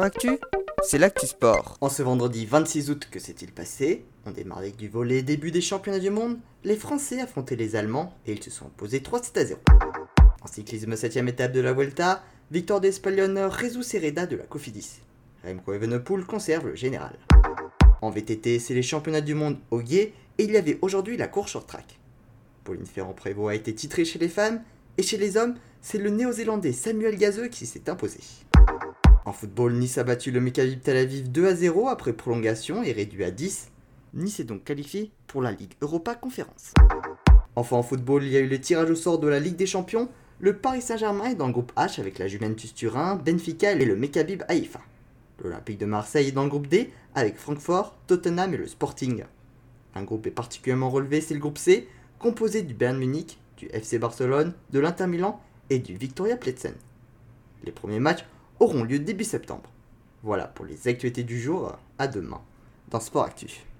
Actu, c'est l'actu sport. En ce vendredi 26 août, que s'est-il passé? On démarre avec du volet début des championnats du monde. Les Français affrontaient les Allemands et ils se sont opposés 3-7 à 0. En cyclisme 7ème étape de la Vuelta, victoire d'Espalion résout Sereda de la Cofidis. Remco Evenepoel conserve le général. En VTT, c'est les championnats du monde au guet et il y avait aujourd'hui la course short track. Pauline Ferrand-Prévot a été titrée chez les femmes et chez les hommes, c'est le néo-zélandais Samuel Gazeux qui s'est imposé. En football, Nice a battu le Maccabi Tel Aviv 2 à 0 après prolongation et réduit à 10. Nice est donc qualifié pour la Ligue Europa Conférence. Enfin en football, il y a eu le tirage au sort de la Ligue des Champions. Le Paris Saint-Germain est dans le groupe H avec la Juventus Turin, Benfica et le Mekkabib Haïfa. L'Olympique de Marseille est dans le groupe D avec Francfort, Tottenham et le Sporting. Un groupe est particulièrement relevé, c'est le groupe C, composé du Bayern Munich, du FC Barcelone, de l'Inter Milan et du Victoria Pletzen. Les premiers matchs auront lieu début septembre. Voilà pour les actualités du jour, à demain dans Sport Actu.